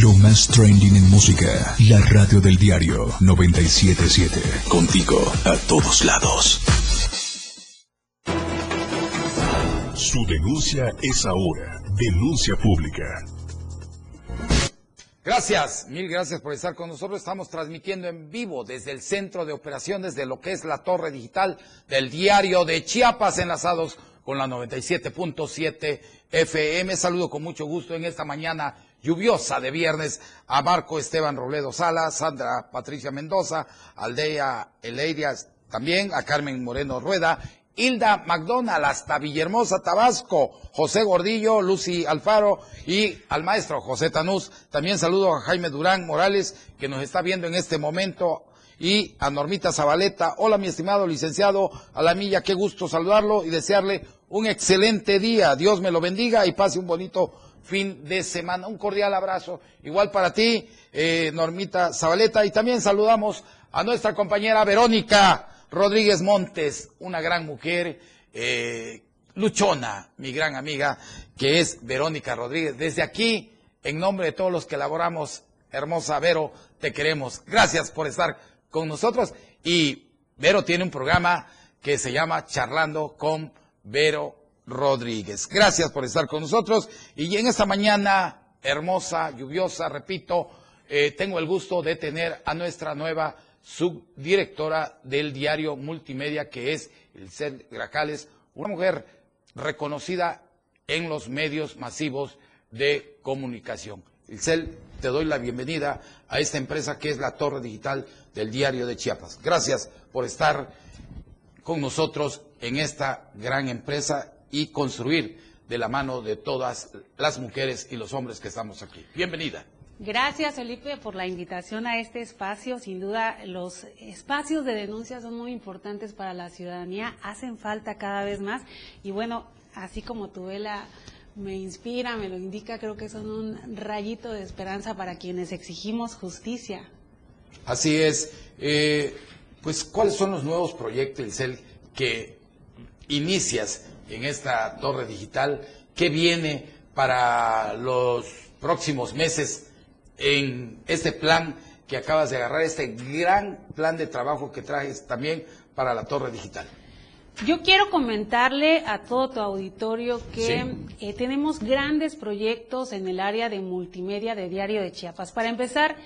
Speaker 1: Lo más trending en música. La radio del diario 977. Contigo a todos lados. Su denuncia es ahora. Denuncia pública.
Speaker 3: Gracias, mil gracias por estar con nosotros. Estamos transmitiendo en vivo desde el centro de operaciones de lo que es la torre digital del diario de Chiapas, enlazados con la 97.7 FM. Saludo con mucho gusto en esta mañana lluviosa de viernes a Marco Esteban Robledo Sala, Sandra Patricia Mendoza, Aldea Eleiria también, a Carmen Moreno Rueda, Hilda McDonald hasta Villahermosa, Tabasco, José Gordillo, Lucy Alfaro y al maestro José Tanús. También saludo a Jaime Durán Morales, que nos está viendo en este momento, y a Normita Zabaleta. Hola, mi estimado licenciado a la milla, qué gusto saludarlo y desearle un excelente día. Dios me lo bendiga y pase un bonito fin de semana. Un cordial abrazo, igual para ti, eh, Normita Zabaleta, y también saludamos a nuestra compañera Verónica Rodríguez Montes, una gran mujer, eh, luchona, mi gran amiga, que es Verónica Rodríguez. Desde aquí, en nombre de todos los que elaboramos, hermosa Vero, te queremos. Gracias por estar con nosotros. Y Vero tiene un programa que se llama Charlando con Vero Rodríguez. Gracias por estar con nosotros y en esta mañana hermosa, lluviosa, repito, eh, tengo el gusto de tener a nuestra nueva subdirectora del diario multimedia, que es Ilse Gracales, una mujer reconocida en los medios masivos de comunicación. Ilsel, te doy la bienvenida a esta empresa que es la Torre Digital del Diario de Chiapas. Gracias por estar con nosotros en esta gran empresa y construir de la mano de todas las mujeres y los hombres que estamos aquí. Bienvenida.
Speaker 12: Gracias, Felipe, por la invitación a este espacio. Sin duda, los espacios de denuncia son muy importantes para la ciudadanía, hacen falta cada vez más. Y bueno, así como tu vela me inspira, me lo indica, creo que son un rayito de esperanza para quienes exigimos justicia.
Speaker 3: Así es. Eh, pues, ¿cuáles son los nuevos proyectos, Isel, que inicias en esta torre digital? ¿Qué viene para los próximos meses? en este plan que acabas de agarrar, este gran plan de trabajo que traes también para la torre digital.
Speaker 12: Yo quiero comentarle a todo tu auditorio que eh, tenemos grandes proyectos en el área de multimedia de Diario de Chiapas. Para empezar,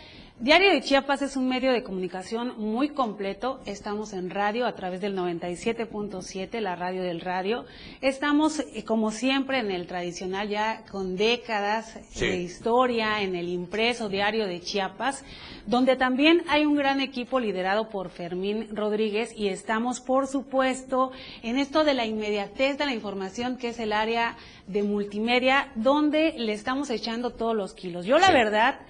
Speaker 12: Diario de Chiapas es un medio de comunicación muy completo. Estamos en radio a través del 97.7, la radio del radio. Estamos, eh, como siempre, en el tradicional ya con décadas de historia, en el impreso Diario de Chiapas, donde también hay un gran equipo liderado por Fermín Rodríguez y estamos, por supuesto, en esto de la inmediatez de la información, que es el área de multimedia, donde le estamos echando todos los kilos. Yo, la verdad,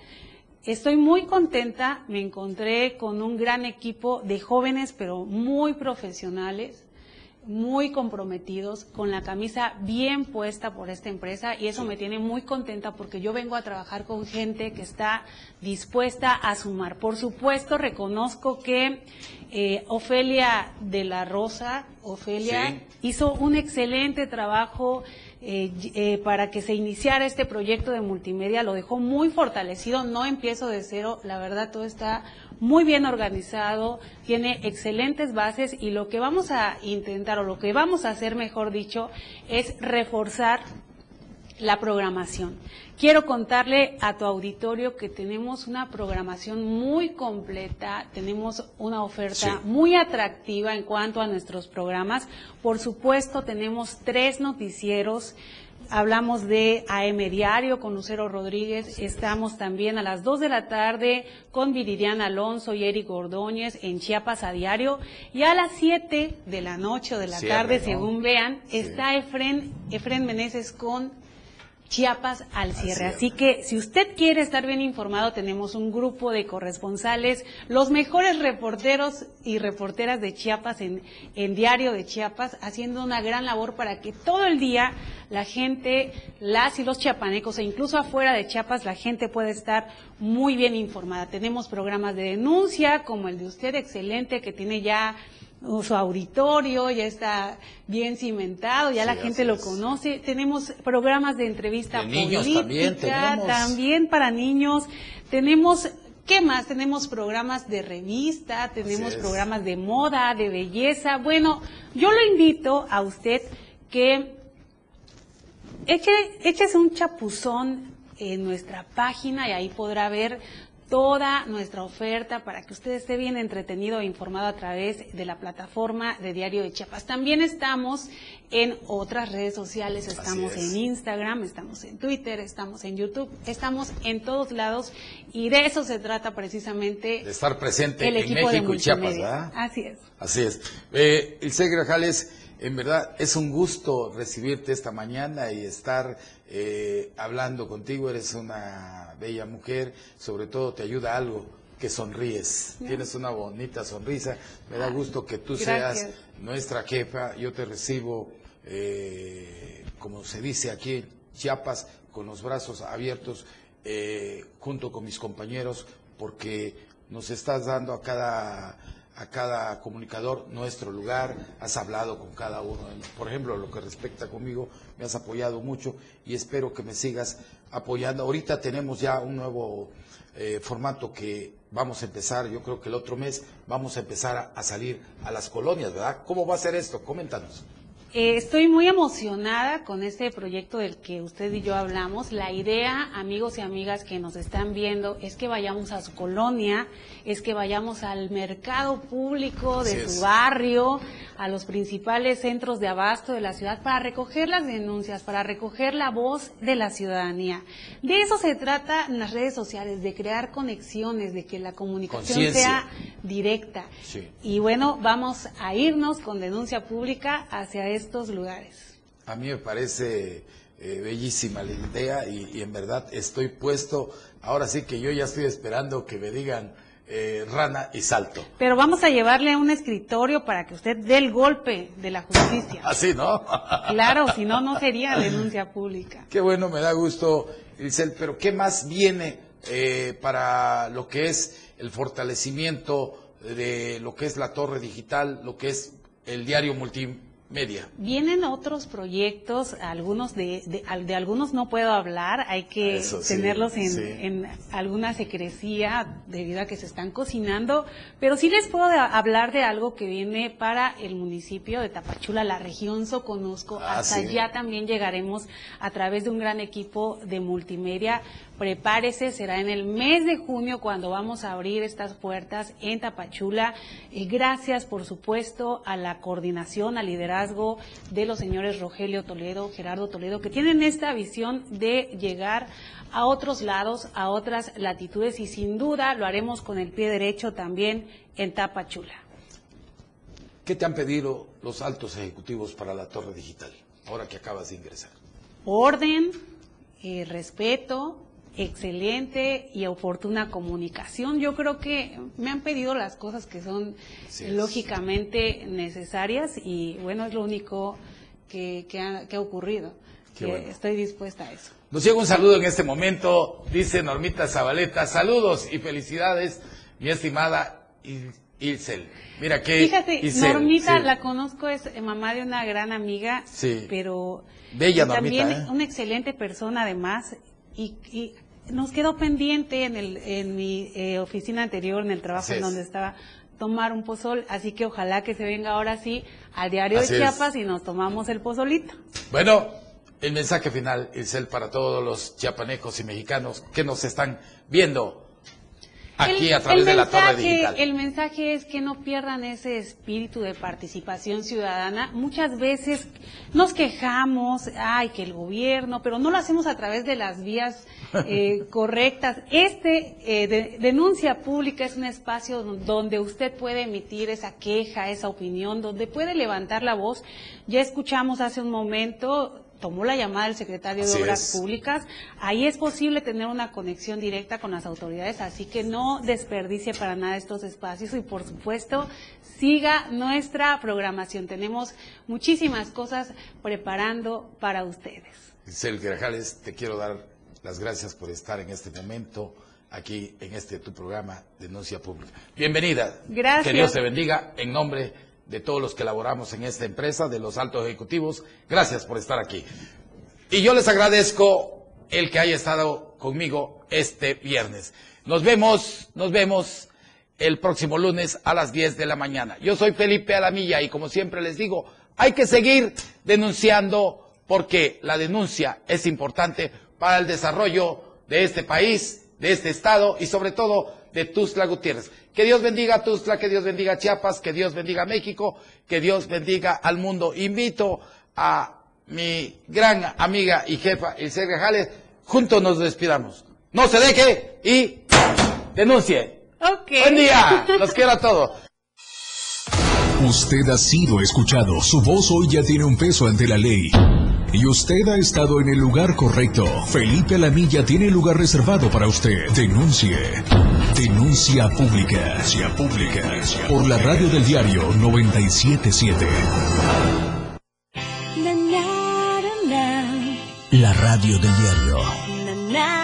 Speaker 12: Estoy muy contenta, me encontré con un gran equipo de jóvenes, pero muy profesionales, muy comprometidos, con la camisa bien puesta por esta empresa y eso me tiene muy contenta porque yo vengo a trabajar con gente que está dispuesta a sumar. Por supuesto, reconozco que eh, Ofelia de la Rosa, Ofelia, hizo un excelente trabajo eh, eh, para que se iniciara este proyecto de multimedia, lo dejó muy fortalecido, no empiezo de cero, la verdad todo está muy bien organizado, tiene excelentes bases y lo que vamos a intentar o lo que vamos a hacer, mejor dicho, es reforzar la programación. Quiero contarle a tu auditorio que tenemos una programación muy completa, tenemos una oferta muy atractiva en cuanto a nuestros programas. Por supuesto, tenemos tres noticieros. Hablamos de AM Diario con Lucero Rodríguez. Estamos también a las 2 de la tarde con Viridiana Alonso y Eric Ordóñez en Chiapas a Diario. Y a las 7 de la noche o de la tarde, según vean, está Efren, Efren Meneses con Chiapas al cierre. Así que si usted quiere estar bien informado, tenemos un grupo de corresponsales, los mejores reporteros y reporteras de Chiapas en, en Diario de Chiapas, haciendo una gran labor para que todo el día la gente, las y los chiapanecos, e incluso afuera de Chiapas, la gente pueda estar muy bien informada. Tenemos programas de denuncia, como el de usted, excelente, que tiene ya su auditorio ya está bien cimentado, ya la gente lo conoce. Tenemos programas de entrevista política, también, para niños. Tenemos ¿Qué más? Tenemos programas de revista, tenemos programas de moda, de belleza. Bueno, yo lo invito a usted que eche, échese un chapuzón en nuestra página y ahí podrá ver toda nuestra oferta para que usted esté bien entretenido e informado a través de la plataforma de Diario de Chiapas. También estamos en otras redes sociales, estamos en Instagram, estamos en Twitter, estamos en YouTube, estamos en todos lados y de eso se trata precisamente.
Speaker 3: De estar presente en México y Chiapas, ¿verdad?
Speaker 12: Así es.
Speaker 3: Así es. Eh, Ilse Grajales, en verdad es un gusto recibirte esta mañana y estar eh, hablando contigo. Eres una bella mujer, sobre todo te ayuda algo que sonríes. Tienes una bonita sonrisa. Me da gusto que tú seas nuestra jefa. Yo te recibo, eh, como se dice aquí en Chiapas, con los brazos abiertos, eh, junto con mis compañeros, porque nos estás dando a cada a cada comunicador nuestro lugar, has hablado con cada uno. Por ejemplo, lo que respecta conmigo, me has apoyado mucho y espero que me sigas apoyando. Ahorita tenemos ya un nuevo eh, formato que vamos a empezar, yo creo que el otro mes vamos a empezar a, salir a las colonias, ¿verdad? ¿Cómo va a ser esto? Coméntanos.
Speaker 12: Eh, estoy muy emocionada con este proyecto del que usted y yo hablamos. La idea, amigos y amigas que nos están viendo, es que vayamos a su colonia, es que vayamos al mercado público de
Speaker 3: Así
Speaker 12: su
Speaker 3: es.
Speaker 12: barrio, a los principales centros de abasto de la ciudad para recoger las denuncias, para recoger la voz de la ciudadanía. De eso se trata en las redes sociales, de crear conexiones, de que la comunicación sea directa.
Speaker 3: Sí.
Speaker 12: Y bueno, vamos a irnos con denuncia pública hacia estos lugares.
Speaker 3: A mí me parece eh, bellísima la idea y, y en verdad estoy puesto. Ahora sí que yo ya estoy esperando que me digan eh, rana y salto.
Speaker 12: Pero vamos a llevarle un escritorio para que usted dé el golpe de la justicia.
Speaker 3: Así, ¿no?
Speaker 12: Claro, si no, no sería denuncia pública.
Speaker 3: Qué bueno, me da gusto, Ilsel, pero ¿qué más viene eh, para lo que es el fortalecimiento de lo que es la torre digital, lo que es el diario multimedia?
Speaker 12: Vienen otros proyectos, algunos de, de, de algunos no puedo hablar, hay que
Speaker 3: Eso sí,
Speaker 12: tenerlos en,
Speaker 3: sí.
Speaker 12: en alguna secrecía debido a que se están cocinando, pero sí les puedo hablar de algo que viene para el municipio de Tapachula, la región Soconusco,
Speaker 3: Ah,
Speaker 12: hasta
Speaker 3: sí.
Speaker 12: allá también llegaremos a través de un gran equipo de multimedia. Prepárese, será en el mes de junio cuando vamos a abrir estas puertas en Tapachula. Eh, gracias, por supuesto, a la coordinación, al liderazgo de los señores Rogelio Toledo, Gerardo Toledo, que tienen esta visión de llegar a otros lados, a otras latitudes y sin duda lo haremos con el pie derecho también en Tapachula.
Speaker 3: ¿Qué te han pedido los altos ejecutivos para la torre digital, ahora que acabas de ingresar?
Speaker 12: orden, eh, respeto, excelente y oportuna comunicación. Yo creo que me han pedido las cosas que son
Speaker 3: es.
Speaker 12: lógicamente necesarias y bueno, es lo único que, que ha, que ha ocurrido. Que
Speaker 3: bueno.
Speaker 12: Estoy dispuesta a eso.
Speaker 3: Nos llega un saludo en este momento, dice Normita Zabaleta, saludos y felicidades, mi estimada Il- Ilsel. Mira que
Speaker 12: Fíjate,
Speaker 3: Ilsel,
Speaker 12: Normita
Speaker 3: sí.
Speaker 12: la conozco, es mamá de una gran amiga,
Speaker 3: Sí.
Speaker 12: pero
Speaker 3: Bella
Speaker 12: y también
Speaker 3: Normita, ¿eh?
Speaker 12: una excelente persona además y, y nos quedó pendiente en, el, en mi eh, oficina anterior, en el trabajo
Speaker 3: Así
Speaker 12: en
Speaker 3: es.
Speaker 12: donde estaba tomar un pozol, así que ojalá que se venga ahora sí al diario
Speaker 3: Así
Speaker 12: de
Speaker 3: es.
Speaker 12: Chiapas y nos tomamos el pozolito.
Speaker 3: Bueno, el mensaje final, Ilsel, para todos los chiapanecos y mexicanos que nos están viendo aquí
Speaker 12: El-
Speaker 3: a través de la torre digital.
Speaker 12: El mensaje es que no pierdan ese espíritu de participación ciudadana. Muchas veces nos quejamos, ay, que el gobierno, pero no lo hacemos a través de las vías eh, correctas. Este eh, de- denuncia pública es un espacio don- donde usted puede emitir esa queja, esa opinión, donde puede levantar la voz. Ya escuchamos hace un momento tomó la llamada el secretario de Obras
Speaker 3: es.
Speaker 12: Públicas. Ahí es posible tener una conexión directa con las autoridades, así que no desperdicie para nada estos espacios y por supuesto siga nuestra programación. Tenemos muchísimas cosas preparando para ustedes.
Speaker 3: Grajales, te quiero dar las gracias por estar en este momento aquí en este tu programa Denuncia Pública. Bienvenida.
Speaker 12: Gracias.
Speaker 3: Que Dios te bendiga en nombre de todos los que laboramos en esta empresa, de los altos ejecutivos. Gracias por estar aquí. Y yo les agradezco el que haya estado conmigo este viernes. Nos vemos, nos vemos el próximo lunes a las 10 de la mañana. Yo soy Felipe Alamilla y como siempre les digo, hay que seguir denunciando porque la denuncia es importante para el desarrollo de este país, de este estado y sobre todo de Tuzla Gutiérrez. Que Dios bendiga a Tuzla, que Dios bendiga a Chiapas, que Dios bendiga a México, que Dios bendiga al mundo. Invito a mi gran amiga y jefa, Ilse Grajales, juntos nos despidamos. No se deje y denuncie.
Speaker 12: Ok.
Speaker 3: Buen día, los quiero a todos.
Speaker 1: Usted ha sido escuchado. Su voz hoy ya tiene un peso ante la ley. Y usted ha estado en el lugar correcto. Felipe Alamilla tiene lugar reservado para usted. Denuncie. Denuncia pública. Denuncia pública. Por la radio del diario 977.
Speaker 8: La radio del diario.